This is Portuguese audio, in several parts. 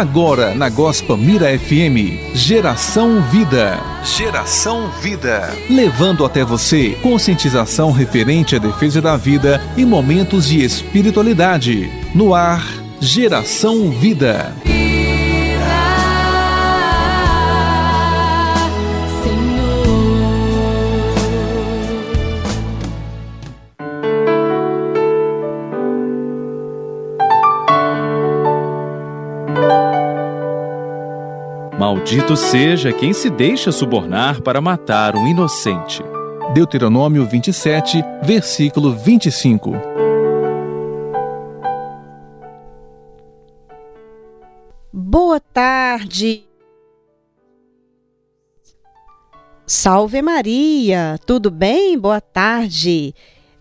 Agora na Gospa Mira FM, Geração Vida. Geração Vida. Levando até você conscientização referente à defesa da vida e momentos de espiritualidade. No ar, Geração Vida. Maldito seja quem se deixa subornar para matar um inocente. Deuteronômio 27, versículo 25. Boa tarde. Salve Maria, tudo bem? Boa tarde.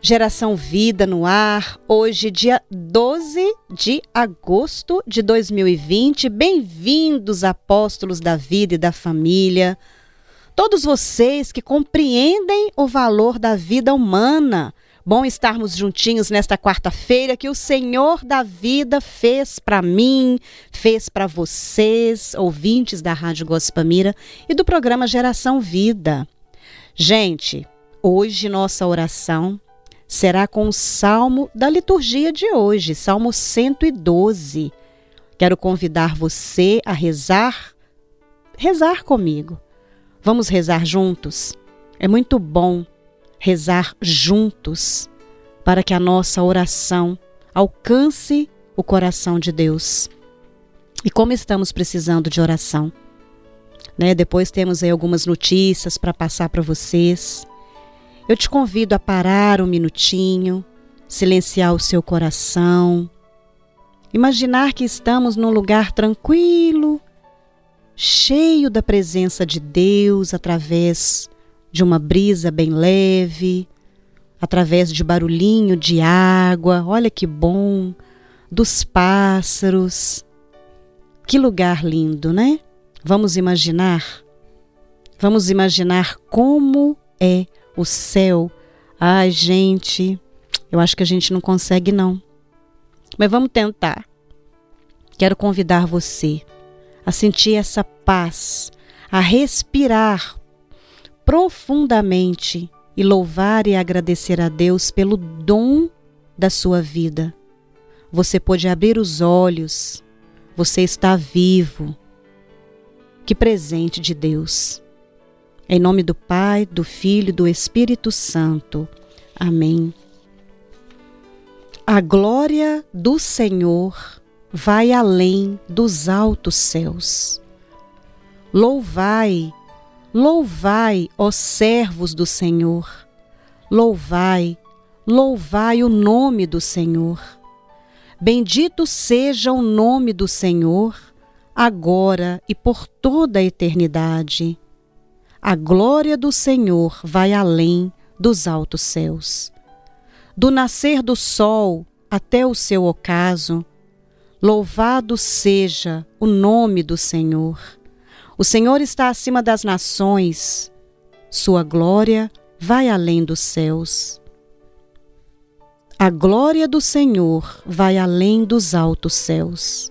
Geração Vida no ar, hoje, dia 12 de agosto de 2020. Bem-vindos, apóstolos da vida e da família. Todos vocês que compreendem o valor da vida humana. Bom estarmos juntinhos nesta quarta-feira que o Senhor da vida fez para mim, fez para vocês, ouvintes da Rádio Gospamira e do programa Geração Vida. Gente, hoje nossa oração será com o salmo da liturgia de hoje, Salmo 112. Quero convidar você a rezar, rezar comigo. Vamos rezar juntos? É muito bom rezar juntos para que a nossa oração alcance o coração de Deus. E como estamos precisando de oração? Né? Depois temos aí algumas notícias para passar para vocês. Eu te convido a parar um minutinho, silenciar o seu coração, imaginar que estamos num lugar tranquilo, cheio da presença de Deus através de uma brisa bem leve, através de barulhinho de água, olha que bom, dos pássaros. Que lugar lindo, né? Vamos imaginar? Vamos imaginar como é o céu. Ai, gente, eu acho que a gente não consegue não. Mas vamos tentar. Quero convidar você a sentir essa paz, a respirar profundamente e louvar e agradecer a Deus pelo dom da sua vida. Você pode abrir os olhos, você está vivo. Que presente de Deus. Em nome do Pai, do Filho e do Espírito Santo. Amém. A glória do Senhor vai além dos altos céus. Louvai, louvai, ó servos do Senhor. Louvai, louvai o nome do Senhor. Bendito seja o nome do Senhor, agora e por toda a eternidade. A glória do Senhor vai além dos altos céus. Do nascer do sol até o seu ocaso, louvado seja o nome do Senhor. O Senhor está acima das nações, sua glória vai além dos céus. A glória do Senhor vai além dos altos céus.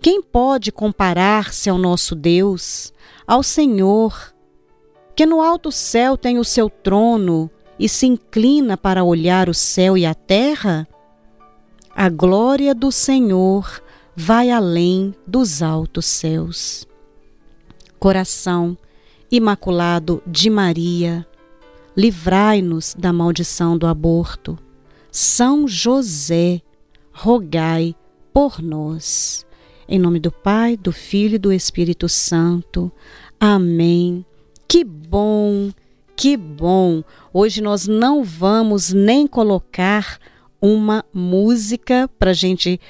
Quem pode comparar-se ao nosso Deus, ao Senhor, que no alto céu tem o seu trono e se inclina para olhar o céu e a terra? A glória do Senhor vai além dos altos céus. Coração imaculado de Maria, livrai-nos da maldição do aborto. São José, rogai por nós. Em nome do Pai, do Filho e do Espírito Santo. Amém. Que bom, que bom! Hoje nós não vamos nem colocar uma música para a gente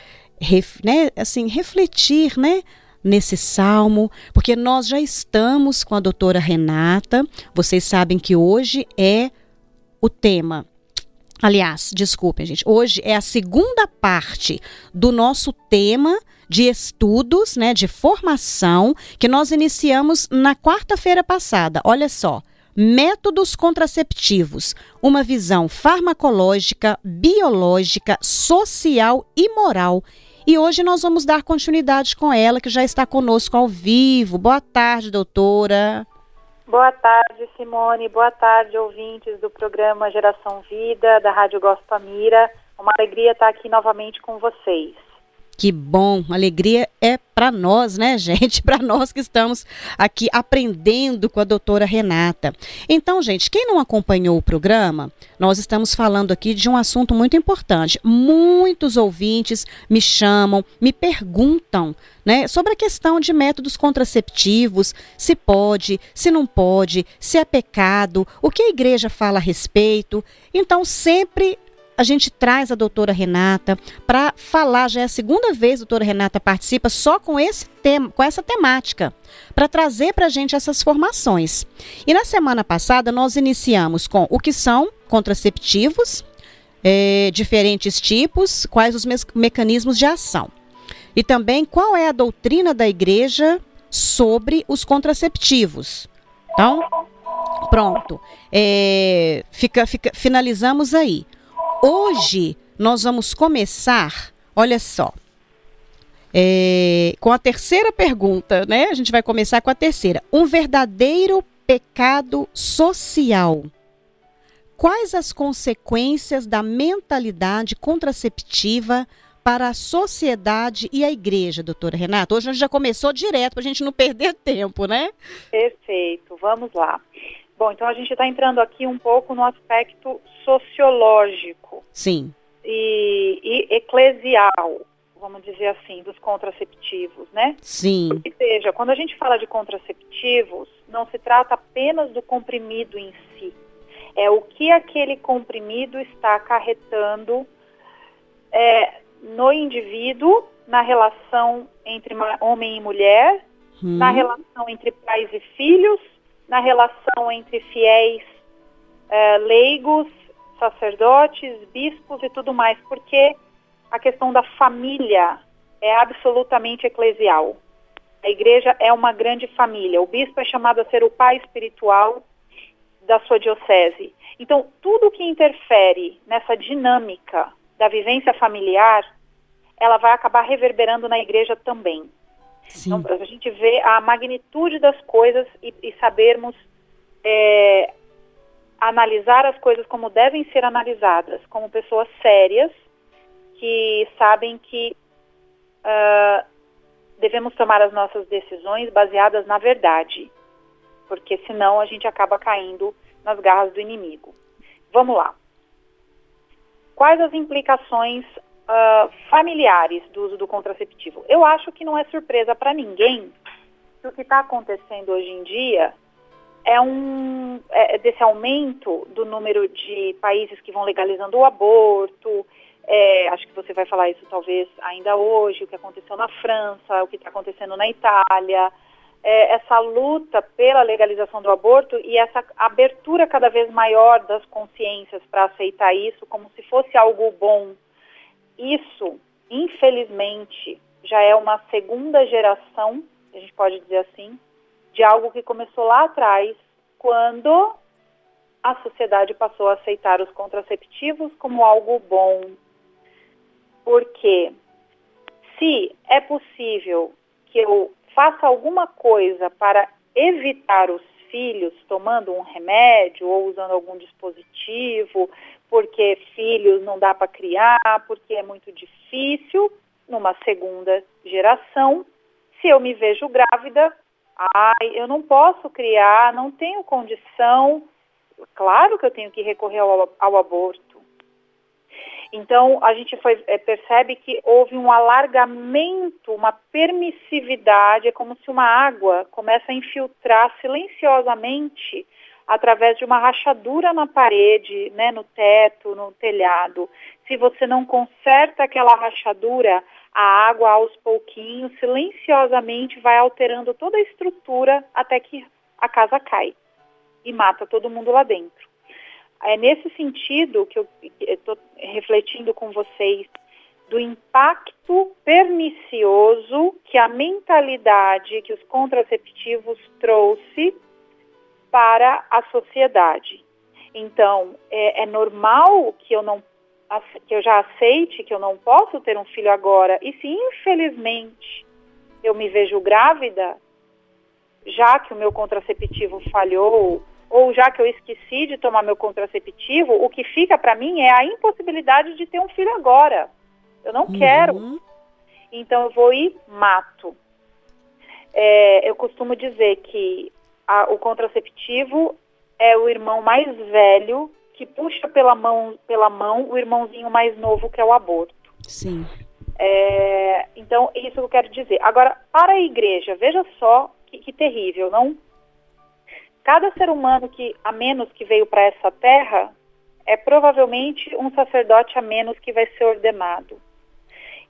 né, assim, refletir, né? Nesse salmo, porque nós já estamos com a doutora Renata. Vocês sabem que hoje é o tema Aliás, desculpem, gente. Hoje é a segunda parte do nosso tema de estudos, né, de formação, que nós iniciamos na quarta-feira passada. Olha só. Métodos contraceptivos, uma visão farmacológica, biológica, social e moral E hoje nós vamos dar continuidade com ela, que já está conosco ao vivo. Boa tarde, doutora. Boa tarde, Simone. Boa tarde, ouvintes do programa Geração Vida, da Rádio Gospel Mira. Uma alegria estar aqui novamente com vocês. Que bom, alegria é para nós, né, gente? Para nós que estamos aqui aprendendo com a doutora Renata. Então, gente, quem não acompanhou o programa, nós estamos falando aqui de um assunto muito importante. Muitos ouvintes me chamam, me perguntam, né, sobre a questão de métodos contraceptivos, se pode, se não pode, se é pecado, o que a igreja fala a respeito. Então, sempre a gente traz a doutora Renata para falar, já é a segunda vez que a doutora Renata participa só com esse tema, com essa temática, para trazer para a gente essas formações. E na semana passada nós iniciamos com o que são contraceptivos, é, diferentes tipos, quais os me mecanismos de ação. E também qual é a doutrina da igreja sobre os contraceptivos. Então, pronto. É, fica, fica, finalizamos aí. Hoje nós vamos começar, olha só, é, com a terceira pergunta, né? A gente vai começar com a terceira. Um verdadeiro pecado social. Quais as consequências da mentalidade contraceptiva para a sociedade e a igreja, doutora Renata? Hoje a gente já começou direto para a gente não perder tempo, né? Perfeito, vamos lá. Bom, então a gente está entrando aqui um pouco no aspecto sociológico. Sim. E, e, eclesial, vamos dizer assim, dos contraceptivos, né? Sim. Ou seja, quando a gente fala de contraceptivos, não se trata apenas do comprimido em si. É o que aquele comprimido está acarretando é, no indivíduo, na relação entre homem e mulher, hum. na relação entre pais e filhos, na relação entre fiéis é, leigos, sacerdotes, bispos e tudo mais, porque a questão da família é absolutamente eclesial. A igreja é uma grande família. O bispo é chamado a ser o pai espiritual da sua diocese. Então, tudo que interfere nessa dinâmica da vivência familiar, ela vai acabar reverberando na igreja também. Sim. Então, a gente vê a magnitude das coisas e, e sabermos é, analisar as coisas como devem ser analisadas, como pessoas sérias que sabem que uh, devemos tomar as nossas decisões baseadas na verdade, porque senão a gente acaba caindo nas garras do inimigo. Vamos lá. Quais as implicações uh, familiares do uso do contraceptivo. Eu acho que não é surpresa para ninguém que o que está acontecendo hoje em dia é um é, desse aumento do número de países que vão legalizando o aborto. É, acho que você vai falar isso talvez ainda hoje, o que aconteceu na França, o que está acontecendo na Itália, é, essa luta pela legalização do aborto e essa abertura cada vez maior das consciências para aceitar isso como se fosse algo bom isso, infelizmente, já é uma segunda geração, a gente pode dizer assim, de algo que começou lá atrás, quando a sociedade passou a aceitar os contraceptivos como algo bom. Porque se é possível que eu faça alguma coisa para evitar os filhos tomando um remédio ou usando algum dispositivo porque filhos não dá para criar, porque é muito difícil, numa segunda geração, se eu me vejo grávida, ai, eu não posso criar, não tenho condição, claro que eu tenho que recorrer ao, ao aborto. Então, a gente foi, é, percebe que houve um alargamento, uma permissividade, é como se uma água começa a infiltrar silenciosamente através de uma rachadura na parede, né, no teto, no telhado. Se você não conserta aquela rachadura, a água aos pouquinhos, silenciosamente, vai alterando toda a estrutura até que a casa cai e mata todo mundo lá dentro. É nesse sentido que eu estou refletindo com vocês do impacto pernicioso que a mentalidade que os contraceptivos trouxe para a sociedade. Então, é, é normal que eu não que eu já aceite que eu não posso ter um filho agora, e se infelizmente eu me vejo grávida, já que o meu contraceptivo falhou, ou já que eu esqueci de tomar meu contraceptivo, o que fica para mim é a impossibilidade de ter um filho agora. Eu não uhum. quero. Então eu vou e mato. É, eu costumo dizer que a, o contraceptivo é o irmão mais velho que puxa pela mão, pela mão o irmãozinho mais novo que é o aborto. Sim. É, então, isso que eu quero dizer. Agora, para a igreja, veja só que, que terrível, não? Cada ser humano que a menos que veio para essa terra é provavelmente um sacerdote a menos que vai ser ordenado.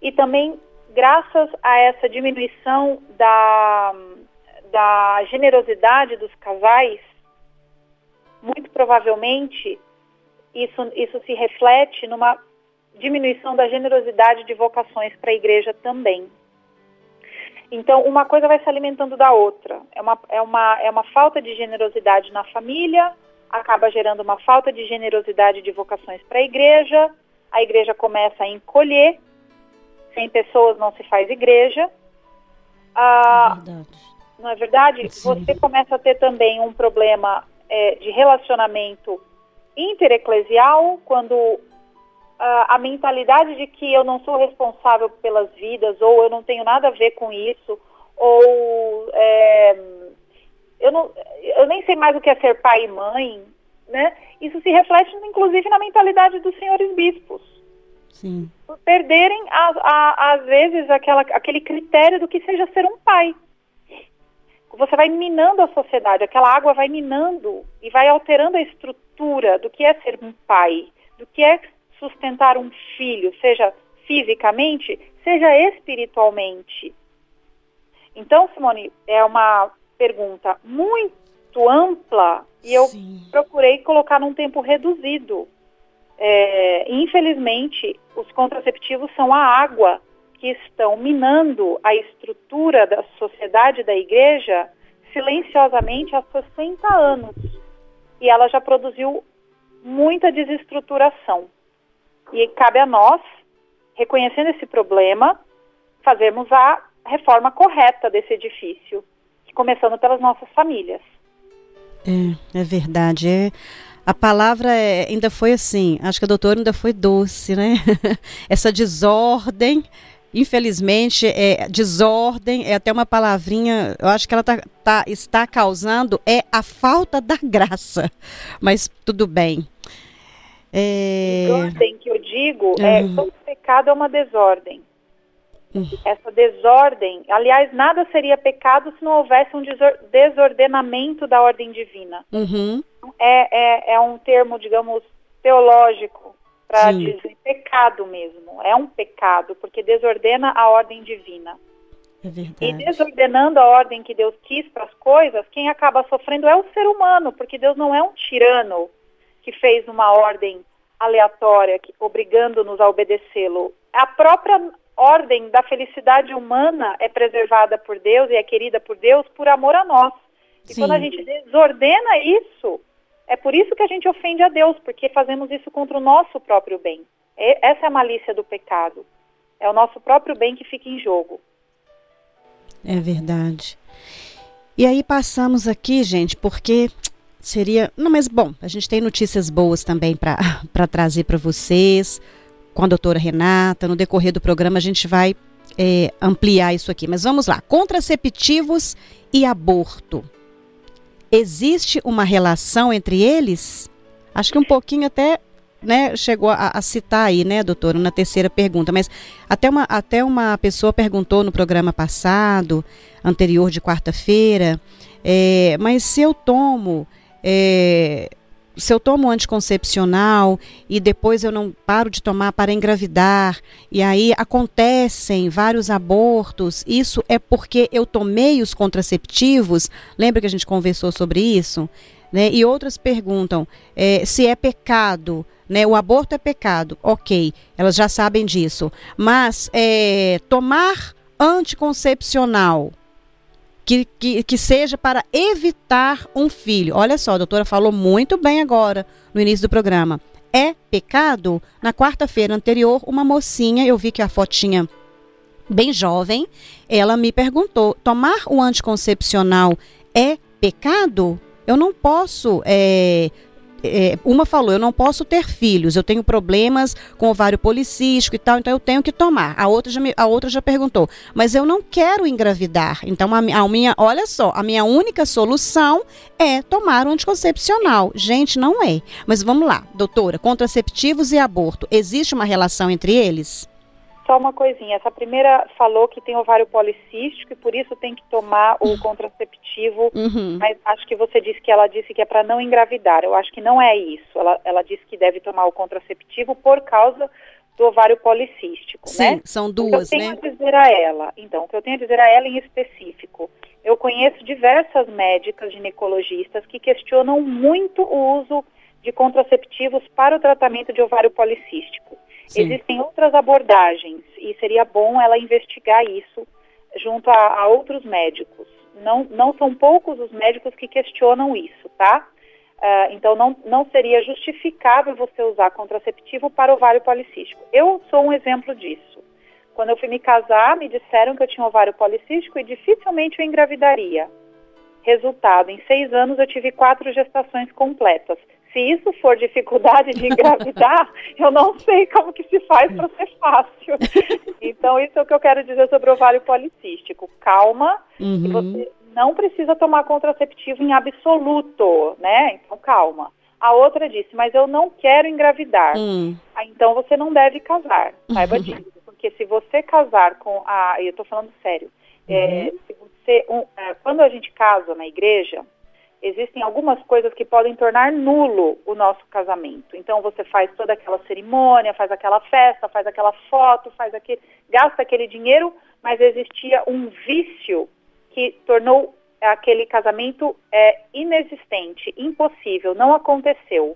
E também, graças a essa diminuição da, da generosidade dos casais, muito provavelmente isso, isso se reflete numa diminuição da generosidade de vocações para a igreja também. Então, uma coisa vai se alimentando da outra. É uma, é, uma, é uma falta de generosidade na família, acaba gerando uma falta de generosidade de vocações para a igreja, a igreja começa a encolher, sem pessoas não se faz igreja. Ah, é não é verdade? Sim. Você começa a ter também um problema é, de relacionamento intereclesial, quando uh, a mentalidade de que eu não sou responsável pelas vidas, ou eu não tenho nada a ver com isso, ou é, eu, não, eu nem sei mais o que é ser pai e mãe, né? Isso se reflete, inclusive, na mentalidade dos senhores bispos. Sim. Perderem, a, a, às vezes, aquela, aquele critério do que seja ser um pai você vai minando a sociedade, aquela água vai minando e vai alterando a estrutura do que é ser um pai, do que é sustentar um filho, seja fisicamente, seja espiritualmente. Então, Simone, é uma pergunta muito ampla e eu Sim. procurei colocar num tempo reduzido. É, infelizmente, os contraceptivos são a água que estão minando a estrutura da sociedade da igreja silenciosamente há 60 anos. E ela já produziu muita desestruturação. E cabe a nós, reconhecendo esse problema, fazermos a reforma correta desse edifício, começando pelas nossas famílias. É, é verdade. É, a palavra é, ainda foi assim, acho que a doutora ainda foi doce, né? Essa desordem infelizmente, é, desordem, é até uma palavrinha, eu acho que ela tá, tá, está causando, é a falta da graça. Mas tudo bem. É... Desordem que eu digo, é, uhum. todo pecado é uma desordem. Uhum. Essa desordem, aliás, nada seria pecado se não houvesse um desordenamento da ordem divina. Uhum. É, é, é um termo, digamos, teológico para dizer pecado mesmo. É um pecado, porque desordena a ordem divina. É e desordenando a ordem que Deus quis para as coisas, quem acaba sofrendo é o ser humano, porque Deus não é um tirano que fez uma ordem aleatória, obrigando-nos a obedecê-lo. A própria ordem da felicidade humana é preservada por Deus e é querida por Deus por amor a nós. E Sim. quando a gente desordena isso, é por isso que a gente ofende a Deus, porque fazemos isso contra o nosso próprio bem. essa é a malícia do pecado. É o nosso próprio bem que fica em jogo. É verdade. E aí passamos aqui, gente, porque seria. Não, mas bom, a gente tem notícias boas também para trazer para vocês, com a doutora Renata. No decorrer do programa a gente vai é, ampliar isso aqui. Mas vamos lá: contraceptivos e aborto. Existe uma relação entre eles? Acho que um pouquinho até né, chegou a, a, citar aí, né, doutora, na terceira pergunta, mas até uma, até uma pessoa perguntou no programa passado, anterior de quarta-feira, é, mas se eu tomo é, se eu tomo anticoncepcional e depois eu não paro de tomar para engravidar, e aí acontecem vários abortos, isso é porque eu tomei os contraceptivos? Lembra que a gente conversou sobre isso? Né? E outras perguntam é, se é pecado. Né? O aborto é pecado, ok, elas já sabem disso. Mas é, tomar anticoncepcional que, que, que seja para evitar um filho. Olha só, a doutora falou muito bem agora, no início do programa. é pecado? Na quarta-feira anterior, uma mocinha, eu vi que a fotinha bem jovem, ela me perguntou: tomar o anticoncepcional é pecado? Eu não posso é, é, uma falou, eu não posso ter filhos, eu tenho problemas com ovário policístico e tal, então eu tenho que tomar. A outra já, me, a outra já perguntou, mas eu não quero engravidar. Então a, a minha, olha só, a minha única solução é tomar um anticoncepcional. Gente, não é. Mas vamos lá, doutora, contraceptivos e aborto, existe uma relação entre eles? Só uma coisinha, essa primeira falou que tem ovário policístico e por isso tem que tomar o contraceptivo, uhum. mas acho que você disse que ela disse que é para não engravidar. Eu acho que não é isso. Ela, ela disse que deve tomar o contraceptivo por causa do ovário policístico, Sim, né? são duas, né? O que eu tenho né? a dizer a ela, então, o que eu tenho a dizer a ela em específico, eu conheço diversas médicas ginecologistas que questionam muito o uso de contraceptivos para o tratamento de ovário policístico. Sim. Existem outras abordagens e seria bom ela investigar isso junto a, a, outros médicos. Não, não são poucos os médicos que questionam isso, tá? Uh, então não, não seria justificável você usar contraceptivo para ovário policístico. Eu sou um exemplo disso. Quando eu fui me casar, me disseram que eu tinha ovário policístico e dificilmente eu engravidaria. Resultado, em seis anos eu tive quatro gestações completas se isso for dificuldade de engravidar, eu não sei como que se faz para ser fácil. Então, isso é o que eu quero dizer sobre o ovário policístico. Calma, uhum. você não precisa tomar contraceptivo em absoluto, né? Então, calma. A outra disse, mas eu não quero engravidar. Uhum. Então, você não deve casar. Saiba disso. Porque se você casar com a... Eu estou falando sério. É, uhum. se você, um, é, quando a gente casa na igreja, existem algumas coisas que podem tornar nulo o nosso casamento. Então você faz toda aquela cerimônia, faz aquela festa, faz aquela foto, faz aquele, gasta aquele dinheiro, mas existia um vício que tornou aquele casamento é, inexistente, impossível, não aconteceu.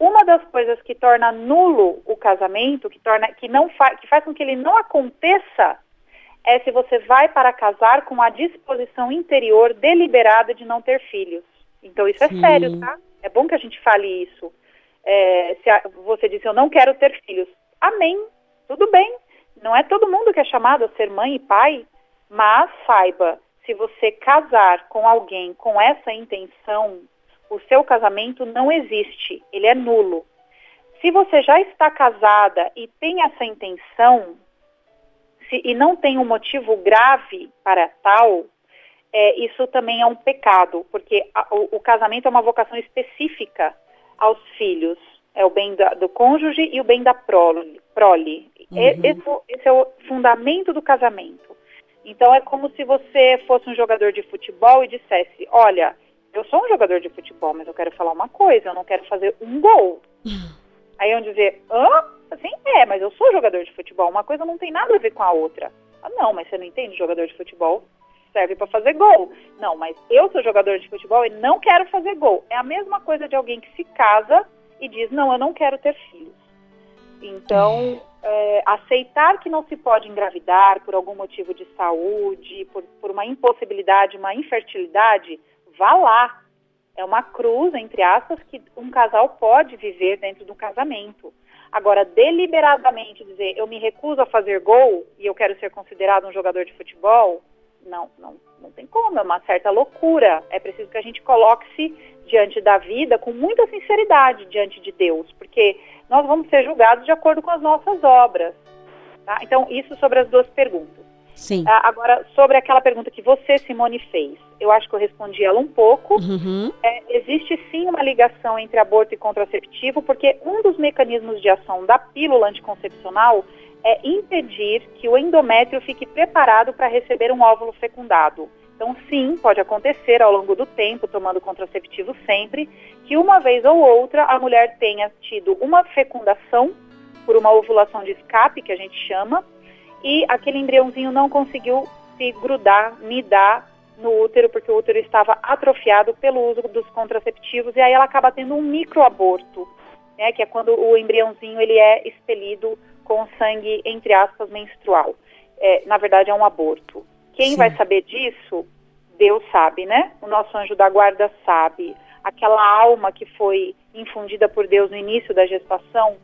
Uma das coisas que torna nulo o casamento, que torna, que não fa, que faz com que ele não aconteça, é se você vai para casar com a disposição interior deliberada de não ter filhos. Então isso é Sim. é sério, tá? É bom que a gente fale isso. É, se a, você disse, eu não quero ter filhos. Amém. Tudo bem. Não é todo mundo que é chamado a ser mãe e pai, mas saiba, se você casar com alguém com essa intenção, o seu casamento não existe, ele é nulo. Se você já está casada e tem essa intenção, se, e não tem um motivo grave para tal, é, isso também é um pecado, porque a, o, o, casamento é uma vocação específica aos filhos. É o bem da, do cônjuge e o bem da prole. prole. Uhum. Esse, esse é o fundamento do casamento. Então é como se você fosse um jogador de futebol e dissesse, olha, eu sou um jogador de futebol, mas eu quero falar uma coisa, eu não quero fazer um gol. Aí iam dizer, hã? Assim, é, mas eu sou jogador de futebol, uma coisa não tem nada a ver com a outra. Ah, não, mas você não entende jogador de futebol? Serve para fazer gol. Não, mas eu sou jogador de futebol e não quero fazer gol. É a mesma coisa de alguém que se casa e diz: não, eu não quero ter filhos. Então, é, aceitar que não se pode engravidar por algum motivo de saúde, por, por uma impossibilidade, uma infertilidade, vá lá. É uma cruz, entre aspas, que um casal pode viver dentro do casamento. Agora, deliberadamente dizer eu me recuso a fazer gol e eu quero ser considerado um jogador de futebol, não, não, não tem como, é uma certa loucura. É preciso que a gente coloque-se diante da vida com muita sinceridade diante de Deus, porque nós vamos ser julgados de acordo com as nossas obras. Tá? Então, isso sobre as duas perguntas. Sim. Ah, agora, sobre aquela pergunta que você, Simone, fez, eu acho que eu respondi ela um pouco. Uhum. É, existe sim uma ligação entre aborto e contraceptivo, porque um dos mecanismos de ação da pílula anticoncepcional é impedir que o endométrio fique preparado para receber um óvulo fecundado. Então, sim, pode acontecer ao longo do tempo, tomando contraceptivo sempre, que uma vez ou outra a mulher tenha tido uma fecundação por uma ovulação de escape, que a gente chama, e aquele embriãozinho não conseguiu se grudar, nidar no útero, porque o útero estava atrofiado pelo uso dos contraceptivos, e aí ela acaba tendo um microaborto, né, que é quando o embriãozinho ele é expelido com sangue, entre aspas, menstrual. É, na verdade, é um aborto. Quem Sim. vai saber disso, Deus sabe, né? O nosso anjo da guarda sabe. aquela alma que foi infundida por Deus no início da gestação?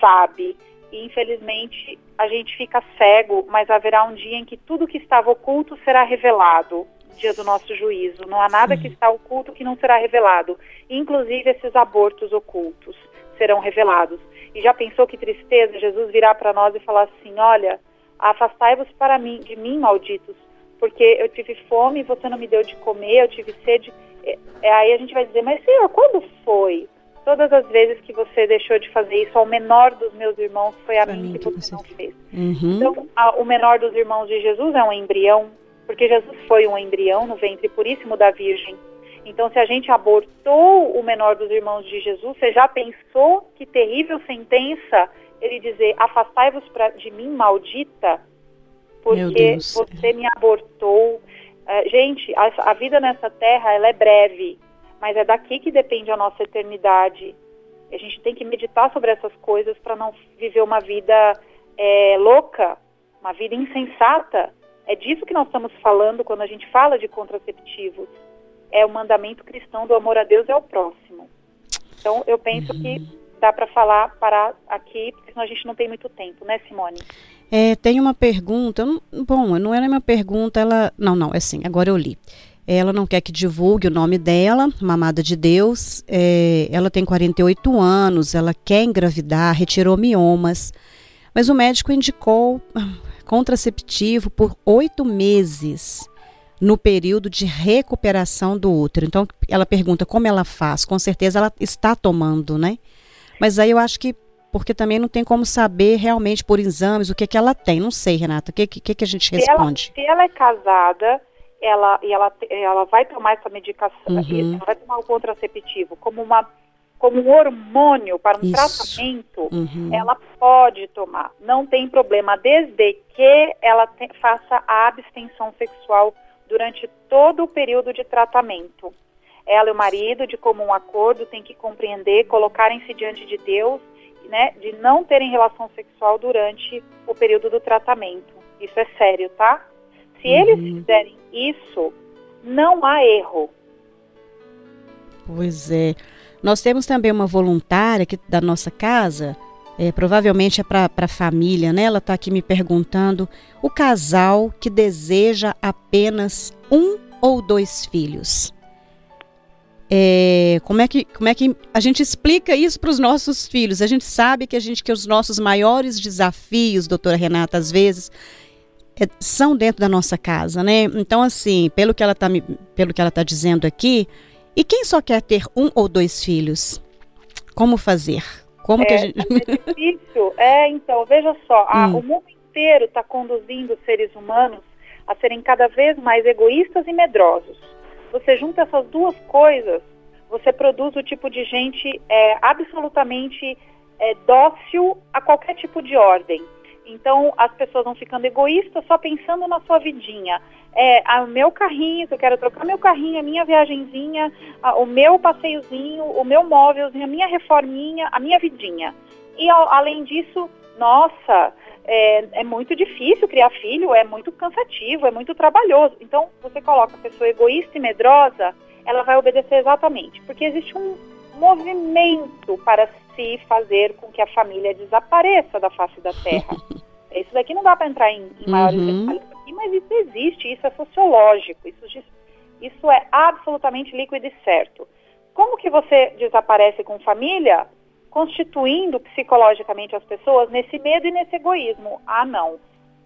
Sabe. E infelizmente a gente fica cego, mas haverá um dia em que tudo que estava oculto será revelado dia do nosso juízo. Não há nada Sim. que está oculto que não será revelado. Inclusive esses abortos ocultos serão revelados. E já pensou que tristeza Jesus virá para nós e falar assim: olha, afastai-vos para mim, de mim, malditos, porque eu tive fome e você não me deu de comer, eu tive sede. É, é, aí a gente vai dizer: mas Senhor, quando foi? Todas as vezes que você deixou de fazer isso ao menor dos meus irmãos, foi a mim, mim, que você, você não fez. Uhum. Então, a, o menor dos irmãos de Jesus é um embrião, porque Jesus foi um embrião no ventre puríssimo da Virgem. Então, se a gente abortou o menor dos irmãos de Jesus, você já pensou que terrível sentença ele dizer: Afastai-vos de mim, maldita, porque você me abortou. Uh, gente, a, a, vida nessa terra ela é breve, mas é daqui que depende a nossa eternidade. A gente tem que meditar sobre essas coisas para não viver uma vida é, louca, uma vida insensata. É disso que nós estamos falando quando a gente fala de contraceptivos é o mandamento cristão do amor a Deus e ao próximo. Então, eu penso uhum. que dá para falar, parar aqui, porque senão a gente não tem muito tempo, né, Simone? É, tem uma pergunta, bom, não era uma pergunta, ela, não, não, é assim, agora eu li. Ela não quer que divulgue o nome dela, mamada de Deus. É, ela tem 48 anos, ela quer engravidar, retirou miomas, mas o médico indicou ah, contraceptivo por oito meses no período de recuperação do útero. Então, ela pergunta como ela faz. Com certeza ela está tomando, né? Mas aí eu acho que porque também não tem como saber realmente por exames o que que ela tem. Não sei, Renata, o que que, que a gente responde? Se ela, se ela é casada, ela e ela ela vai tomar essa medicação, uhum. ela vai tomar o contraceptivo como uma como um hormônio para um Isso. tratamento, uhum. ela pode tomar, não tem problema, desde que ela te, faça a abstenção sexual durante todo o período de tratamento. Ela e o marido, de comum acordo, têm que compreender, colocarem-se diante de Deus, né, de não terem relação sexual durante o período do tratamento. Isso é sério, tá? Se uhum. eles fizerem isso, não há erro. Pois é. Nós temos também uma voluntária aqui da nossa casa é, provavelmente é para a família, né? Ela está aqui me perguntando: o casal que deseja apenas um ou dois filhos. É, como, é que, como é que a gente explica isso para os nossos filhos? A gente sabe que a gente que os nossos maiores desafios, doutora Renata, às vezes são dentro da nossa casa, né? Então, assim, pelo que ela está pelo que ela tá dizendo aqui, e quem só quer ter um ou dois filhos, como fazer? Como é, que a gente. É difícil. É, então, veja só, a, hum. o mundo inteiro está conduzindo os seres humanos a serem cada vez mais egoístas e medrosos. Você junta essas duas coisas, você produz o tipo de gente é, absolutamente é, dócil a qualquer tipo de ordem. Então, as pessoas vão ficando egoístas só pensando na sua vidinha é, o meu carrinho, se eu quero trocar meu carrinho, a minha viagenzinha, a, o meu passeiozinho, o meu móvelzinho, a minha reforminha, a minha vidinha. E a, além disso, nossa, é, é, muito difícil criar filho, é muito cansativo, é muito trabalhoso. Então, você coloca a pessoa egoísta e medrosa, ela vai obedecer exatamente, porque existe um movimento para se fazer com que a família desapareça da face da terra. Isso daqui não dá para entrar em, em maiores uhum. detalhes aqui, mas isso existe, isso é sociológico, isso, isso é absolutamente líquido e certo. Como que você desaparece com família? Constituindo psicologicamente as pessoas nesse medo e nesse egoísmo. Ah, não.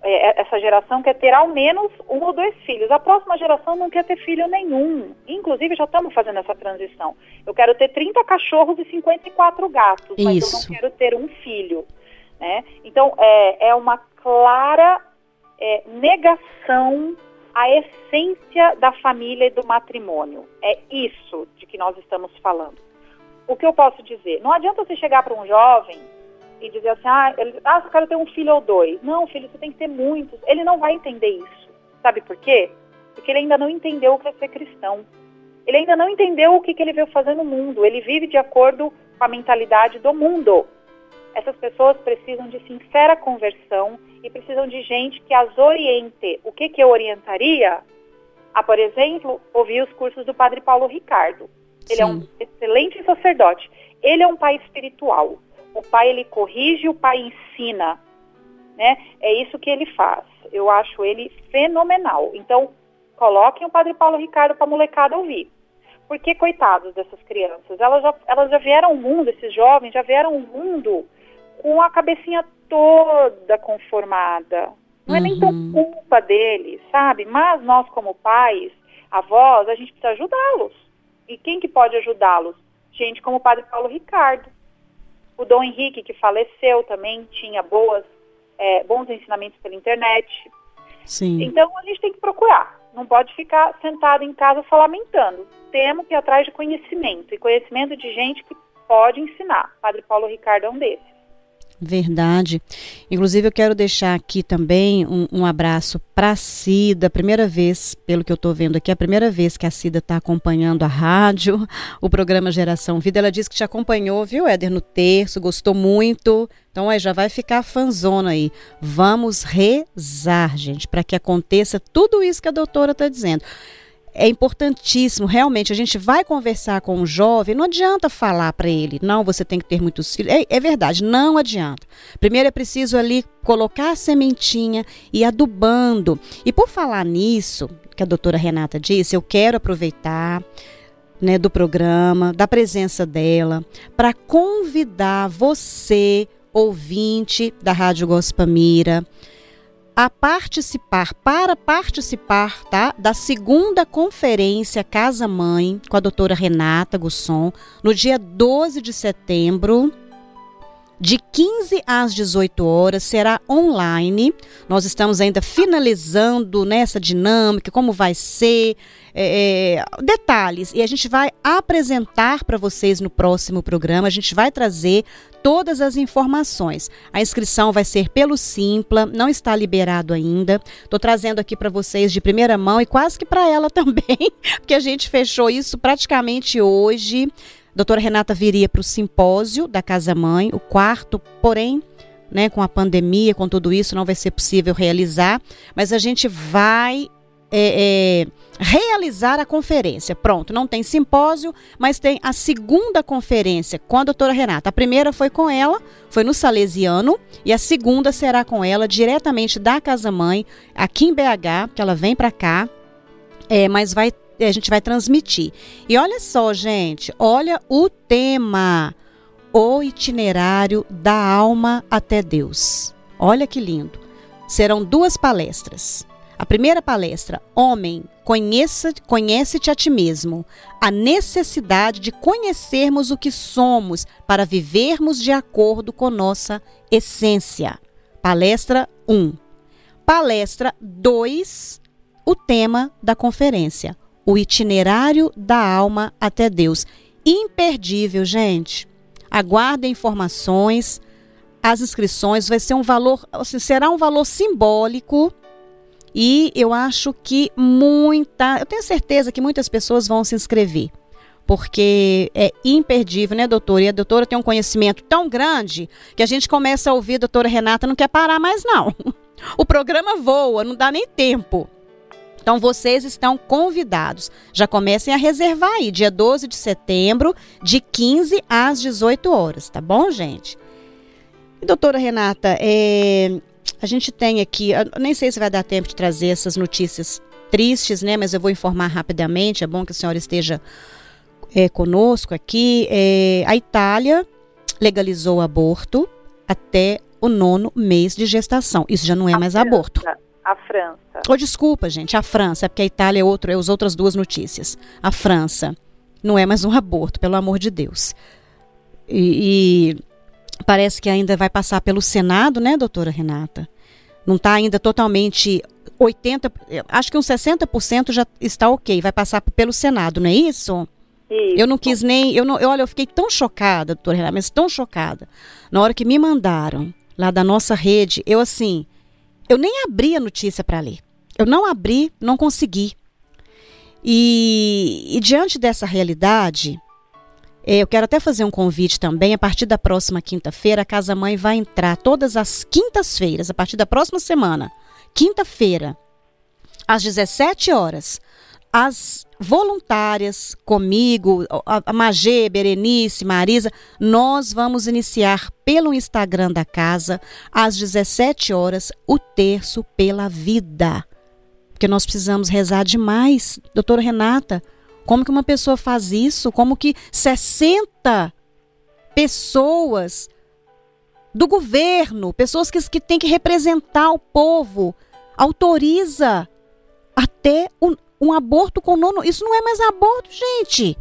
É, é, essa geração quer ter ao menos um ou dois filhos. A próxima geração não quer ter filho nenhum. Inclusive, já estamos fazendo essa transição. Eu quero ter 30 cachorros e 54 gatos, mas Isso. eu não quero ter um filho. Né? Então, é, é uma clara é, negação à essência da família e do matrimônio. É isso de que nós estamos falando. O que eu posso dizer? Não adianta você chegar para um jovem e dizer assim, ah, ele, ah, eu quero ter um filho ou dois. Não, filho, você tem que ter muitos. Ele não vai entender isso. Sabe por quê? Porque ele ainda não entendeu o que é ser cristão. Ele ainda não entendeu o que, que ele veio fazer no mundo. Ele vive de acordo com a mentalidade do mundo essas pessoas precisam de sincera conversão e precisam de gente que as oriente. O que, que eu orientaria? A, por exemplo, ouvir os cursos do Padre Paulo Ricardo. Ele Sim. é um excelente sacerdote. Ele é um pai espiritual. O pai ele corrige, o pai ensina, né? É isso que ele faz. Eu acho ele fenomenal. Então, coloquem o Padre Paulo Ricardo para a molecada ouvir. Porque, coitados dessas crianças, elas já, elas já vieram ao mundo, esses jovens já vieram ao mundo com a cabecinha toda conformada. Não é nem tão uhum. culpa deles, sabe? Mas nós, como pais, avós, a gente precisa ajudá-los. E quem que pode ajudá-los? Gente como o Padre Paulo Ricardo. O Dom Henrique, que faleceu, também tinha boas, é, bons ensinamentos pela internet. Sim. Então a gente tem que procurar. Não pode ficar sentado em casa só lamentando temos que ir atrás de conhecimento, e conhecimento de gente que pode ensinar. Padre Paulo Ricardo é um desses. Verdade. Inclusive, eu quero deixar aqui também um, um abraço para a Cida. Primeira vez, pelo que eu estou vendo aqui, é a primeira vez que a Cida está acompanhando a rádio, o programa Geração Vida. Ela disse que te acompanhou, viu, Éder, no terço, gostou muito. Então, aí já vai ficar fanzona aí. Vamos rezar, gente, para que aconteça tudo isso que a doutora está dizendo é importantíssimo, realmente, a gente vai conversar com um jovem, não adianta falar para ele, não, você tem que ter muitos filhos. É, é, verdade, não adianta. Primeiro é preciso ali colocar a sementinha e adubando. E por falar nisso, que a doutora Renata disse, eu quero aproveitar né, do programa, da presença dela, para convidar você, ouvinte da Rádio Gospamira, a participar, para participar, tá? Da segunda conferência Casa Mãe com a doutora Renata Gusson, no dia 12 de setembro, de 15 às 18 horas, será online. Nós estamos ainda finalizando nessa dinâmica, como vai ser, é, é, detalhes. E a gente vai apresentar para vocês no próximo programa, a gente vai trazer todas as informações. A inscrição vai ser pelo Simpla, não está liberado ainda. Estou trazendo aqui para vocês de primeira mão e quase que para ela também, porque a gente fechou isso praticamente hoje. Doutora Renata viria para o simpósio da Casa Mãe, o quarto, porém, né, com a pandemia, com tudo isso, não vai ser possível realizar, mas a gente vai é, é, realizar a conferência. Pronto, não tem simpósio, mas tem a segunda conferência com a doutora Renata. A primeira foi com ela, foi no Salesiano, e a segunda será com ela diretamente da Casa Mãe, aqui em BH, que ela vem para cá, é, mas vai, a gente vai transmitir. E olha só, gente, olha o tema: o itinerário da alma até Deus. Olha que lindo. Serão duas palestras. A primeira palestra, Homem, conheça-te conhece a ti mesmo. A necessidade de conhecermos o que somos para vivermos de acordo com nossa essência. Palestra 1. Palestra 2, o tema da conferência, o itinerário da alma até Deus. Imperdível, gente. Aguardem informações. As inscrições vai ser um valor, assim, será um valor simbólico e eu acho que muita, eu tenho certeza que muitas pessoas vão se inscrever. Porque é imperdível, né, doutora? E a doutora tem um conhecimento tão grande que a gente começa a ouvir a doutora Renata, não quer parar mais, não. O programa voa, não dá nem tempo. Então vocês estão convidados. Já comecem a reservar aí, dia 12 de setembro, de 15 às 18 horas, tá bom, gente? E, doutora Renata, é, a gente tem aqui, nem sei se vai dar tempo de trazer essas notícias tristes, né? Mas eu vou informar rapidamente. É bom que a senhora esteja é, conosco aqui. É, a Itália legalizou o aborto até o nono mês de gestação. Isso já não é mais aborto. A França. Oh, desculpa, gente. A França, é porque a Itália é outro, é as outras duas notícias. A França não é mais um aborto, pelo amor de Deus. E, e Parece que ainda vai passar pelo Senado, né, doutora Renata? Não está ainda totalmente 80, acho que uns 60% já está ok, vai passar pelo Senado, não é isso? Isso. Eu não quis nem, eu não, eu, olha, eu fiquei tão chocada, doutora Renata, mas tão chocada. Na hora que me mandaram lá da nossa rede, eu assim, eu nem abri a notícia para ler. Eu não abri, não consegui. E, e diante dessa realidade, é, eu quero até fazer um convite também. A partir da próxima quinta-feira, a Casa Mãe vai entrar todas as quintas-feiras, a partir da próxima semana, quinta-feira, às 17 horas, as voluntárias comigo, a Magê, Berenice, Marisa, nós vamos iniciar pelo Instagram da casa às 17 horas o terço pela vida. Porque nós precisamos rezar demais. Doutora Renata, como que uma pessoa faz isso? Como que 60 pessoas do governo, pessoas que, que têm que representar o povo, autoriza até o, um aborto com nono. Isso não é mais aborto, gente.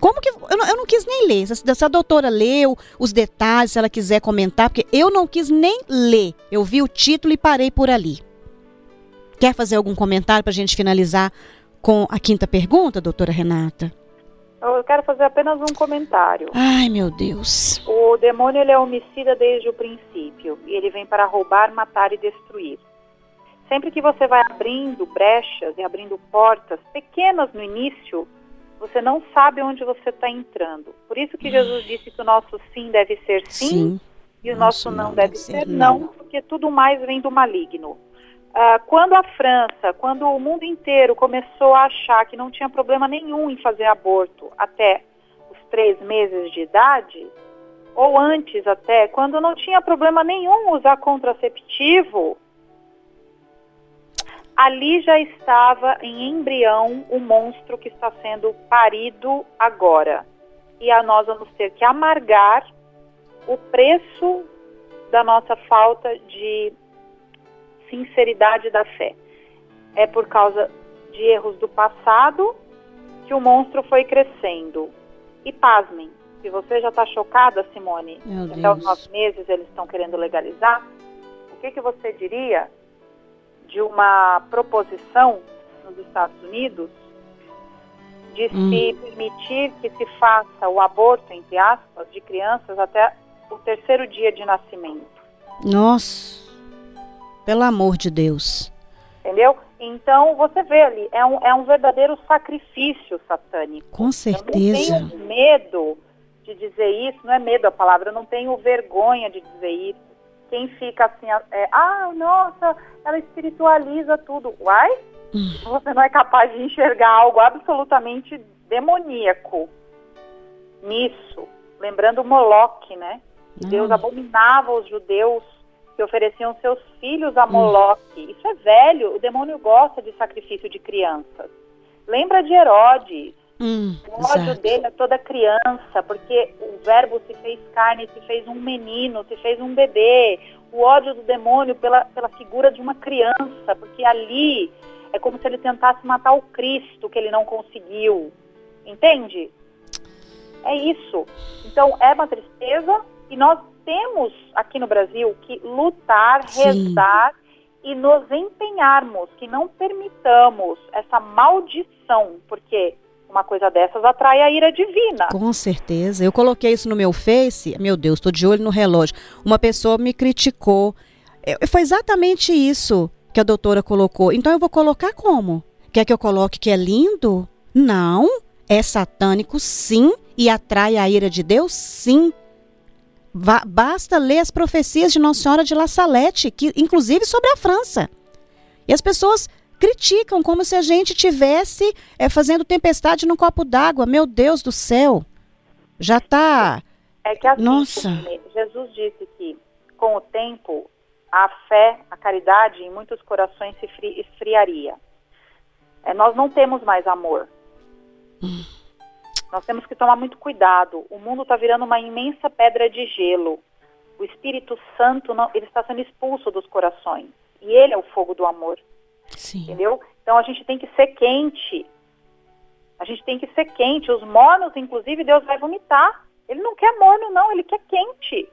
Como que. Eu não, eu não quis nem ler. Se, se, a doutora leu os detalhes, se ela quiser comentar, porque eu não quis nem ler. Eu vi o título e parei por ali. Quer fazer algum comentário para a gente finalizar com a quinta pergunta, doutora Renata? Eu quero fazer apenas um comentário. Ai, meu Deus. O demônio ele é homicida desde o princípio. E ele vem para roubar, matar e destruir. Sempre que você vai abrindo brechas e abrindo portas pequenas no início, você não sabe onde você está entrando. Por isso que Jesus disse que o nosso sim deve ser sim, sim. e o nosso, nosso não, não, deve ser não, não, porque tudo mais vem do maligno. Uh, quando a França, quando o mundo inteiro começou a achar que não tinha problema nenhum em fazer aborto até os três meses de idade, ou antes até, quando não tinha problema nenhum usar contraceptivo, ali já estava em embrião o monstro que está sendo parido agora. E a nós vamos ter que amargar o preço da nossa falta de sinceridade da fé. É por causa de erros do passado que o monstro foi crescendo. E pasmem, se você já está chocada, Simone, até os nove meses eles estão querendo legalizar, o que, que você diria de uma proposição nos Estados Unidos de hum. se permitir que se faça o aborto, entre aspas, de crianças até o terceiro dia de nascimento. Nossa, pelo amor de Deus. Entendeu? Então, você vê ali, é um, é um verdadeiro sacrifício satânico. Com certeza. Eu não tenho medo de dizer isso, não é medo a palavra, eu não tenho vergonha de dizer isso quem fica assim, é, ah, nossa, ela espiritualiza tudo. Uai? Hum. Você não é capaz de enxergar algo absolutamente demoníaco nisso. Lembrando Moloque, né? Deus abominava os judeus que ofereciam seus filhos a hum. Moloque. Isso é velho, o demônio gosta de sacrifício de crianças. Lembra de Herodes, Hum, o ódio exato. dele é toda criança, porque o verbo se fez carne, se fez um menino, se fez um bebê. O ódio do demônio pela, pela figura de uma criança, porque ali é como se ele tentasse matar o Cristo, que ele não conseguiu. Entende? É isso. Então é uma tristeza e nós temos aqui no Brasil que lutar, Sim. rezar e nos empenharmos, que não permitamos essa maldição, porque uma coisa dessas atrai a ira divina. Com certeza. Eu coloquei isso no meu Face. Meu Deus, estou de olho no relógio. Uma pessoa me criticou. Eu, foi exatamente isso que a doutora colocou. Então eu vou colocar como? Quer que eu coloque que é lindo? Não. É satânico, sim. E atrai a ira de Deus, sim. basta ler as profecias de Nossa Senhora de La Salette, que inclusive sobre a França. E as pessoas criticam como se a gente tivesse é, fazendo tempestade num copo d'água. Meu Deus do céu. Já está. É que assim, Nossa. Jesus disse que com o tempo a fé, a caridade em muitos corações se esfriaria. É, nós não temos mais amor. Hum. Nós temos que tomar muito cuidado. O mundo está virando uma imensa pedra de gelo. O Espírito Santo não, ele está sendo expulso dos corações. E ele é o fogo do amor. Sim. Entendeu? Então a gente tem que ser quente. A gente tem que ser quente. Os mornos, inclusive, Deus vai vomitar. Ele não quer morno, não, ele quer quente.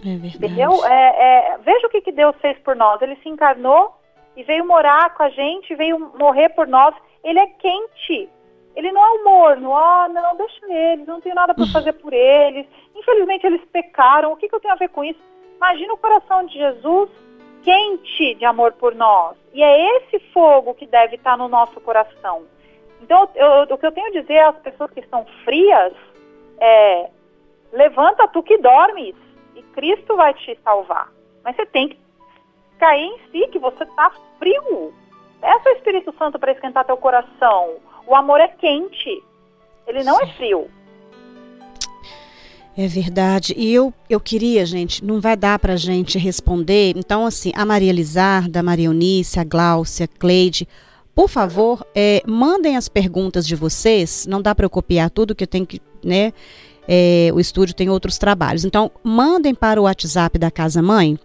É verdade. Entendeu? É, é, veja o que, que Deus fez por nós. Ele se encarnou e veio morar com a gente, veio morrer por nós. Ele é quente. Ele não é um morno. Ah, oh, não, deixa eles, não tenho nada para fazer por eles. Infelizmente eles pecaram. O que, que eu tenho a ver com isso? Imagina o coração de Jesus quente de amor por nós. E é esse fogo que deve estar no nosso coração. Então, eu, o que eu tenho a dizer às pessoas que estão frias é: levanta tu que dormes e Cristo vai te salvar. Mas você tem que cair em si, que você está frio. Peça o Espírito Santo para esquentar teu coração. O amor é quente, ele não é frio. É verdade. E eu, eu queria, gente, não vai dar para gente responder. Então, assim, a Maria Lizarda, a Maria Eunice, a Gláucia, a Cleide, por favor, é, mandem as perguntas de vocês. Não dá para eu copiar tudo que eu tenho que, né? É, o estúdio tem outros trabalhos. Então, mandem para o WhatsApp da Casa Mãe.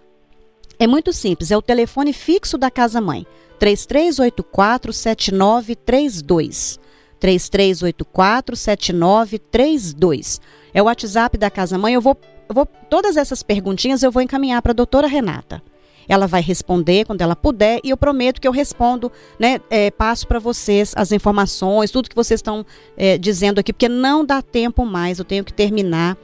É muito simples, é o telefone fixo da Casa Mãe. 3384 7932. 3384 7932. É o WhatsApp da Casa Mãe. Eu vou, eu vou todas essas perguntinhas eu vou encaminhar para a doutora Renata. Ela vai responder quando ela puder e eu prometo que eu respondo, né? É, passo para vocês as informações, tudo que vocês estão é, dizendo aqui, porque não dá tempo mais, eu tenho que terminar.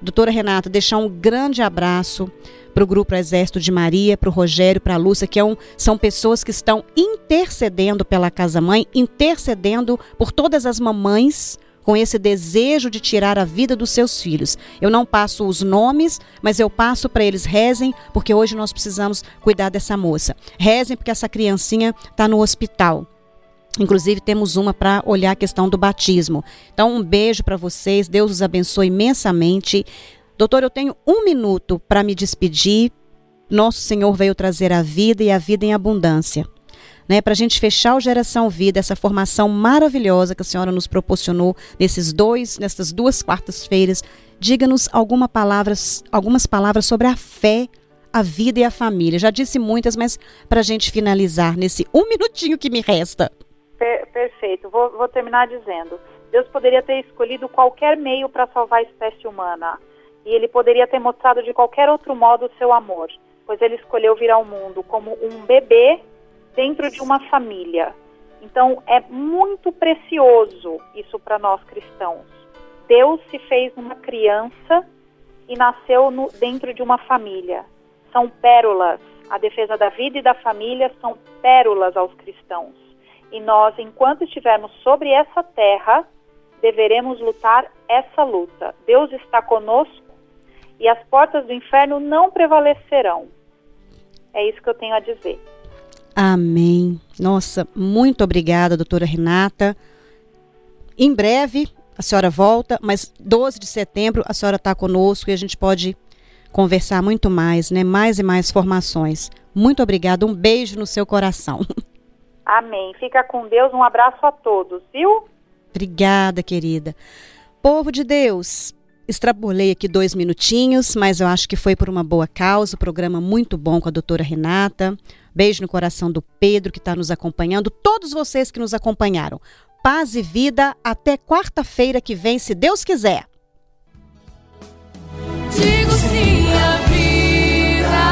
Doutora Renata, deixar um grande abraço para o Grupo Exército de Maria, para o Rogério, para a Lúcia, que é um, são pessoas que estão intercedendo pela Casa Mãe, intercedendo por todas as mamães com esse desejo de tirar a vida dos seus filhos. Eu não passo os nomes, mas eu passo para eles rezem, porque hoje nós precisamos cuidar dessa moça. Rezem porque essa criancinha está no hospital. Inclusive, temos uma para olhar a questão do batismo. Então, um beijo para vocês. Deus os abençoe imensamente. Doutor, eu tenho um minuto para me despedir. Nosso Senhor veio trazer a vida e a vida em abundância né, para a gente fechar o Geração Vida, essa formação maravilhosa que a senhora nos proporcionou nesses dois, nessas duas quartas-feiras. Diga-nos alguma palavras, algumas palavras sobre a fé, a vida e a família. Já disse muitas, mas para a gente finalizar nesse um minutinho que me resta. Per perfeito. Vou, vou terminar dizendo: Deus poderia ter escolhido qualquer meio para salvar a espécie humana. E ele poderia ter mostrado de qualquer outro modo o seu amor, pois ele escolheu vir ao mundo como um bebê dentro de uma família. Então é muito precioso isso para nós cristãos. Deus se fez uma criança e nasceu no, dentro de uma família. São pérolas. A defesa da vida e da família são pérolas aos cristãos. E nós, enquanto estivermos sobre essa terra, deveremos lutar essa luta. Deus está conosco e as portas do inferno não prevalecerão. É isso que eu tenho a dizer. Amém. Nossa, muito obrigada, doutora Renata. Em breve a senhora volta, mas 12 de setembro a senhora está conosco e a gente pode conversar muito mais, né? Mais e mais formações. Muito obrigada, um beijo no seu coração. Amém. Fica com Deus, um abraço a todos, viu? Obrigada, querida. Povo de Deus, extrapolei aqui dois minutinhos, mas eu acho que foi por uma boa causa, um programa muito bom com a doutora Renata. Beijo no coração do Pedro que está nos acompanhando, todos vocês que nos acompanharam. Paz e vida até quarta-feira que vem, se Deus quiser. Digo sim a vida.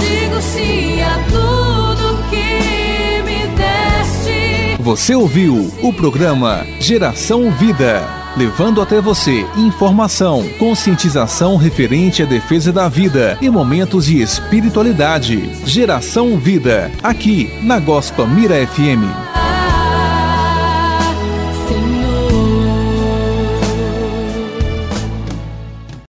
Digo sim a tudo que me deste. Você ouviu o programa Geração Vida levando até você informação, conscientização referente à defesa da vida e momentos de espiritualidade. Geração Vida, aqui na Gospa Mira FM.